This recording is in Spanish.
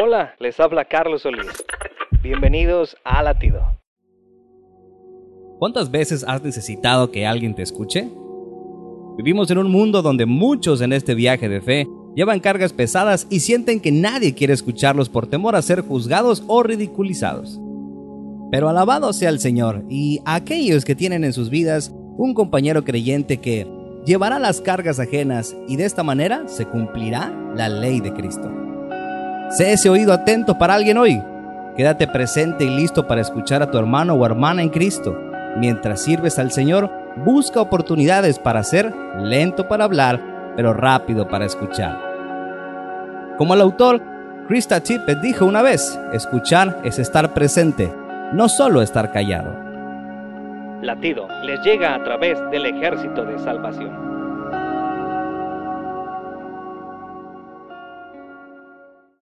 Hola, les habla Carlos Solís. Bienvenidos a Latido. ¿Cuántas veces has necesitado que alguien te escuche? Vivimos en un mundo donde muchos en este viaje de fe llevan cargas pesadas y sienten que nadie quiere escucharlos por temor a ser juzgados o ridiculizados. Pero alabado sea el Señor y aquellos que tienen en sus vidas un compañero creyente que llevará las cargas ajenas y de esta manera se cumplirá la ley de Cristo. Sé ese oído atento para alguien hoy. Quédate presente y listo para escuchar a tu hermano o hermana en Cristo. Mientras sirves al Señor, busca oportunidades para ser lento para hablar, pero rápido para escuchar. Como el autor Krista Tippett dijo una vez, escuchar es estar presente, no solo estar callado. Latido les llega a través del ejército de salvación.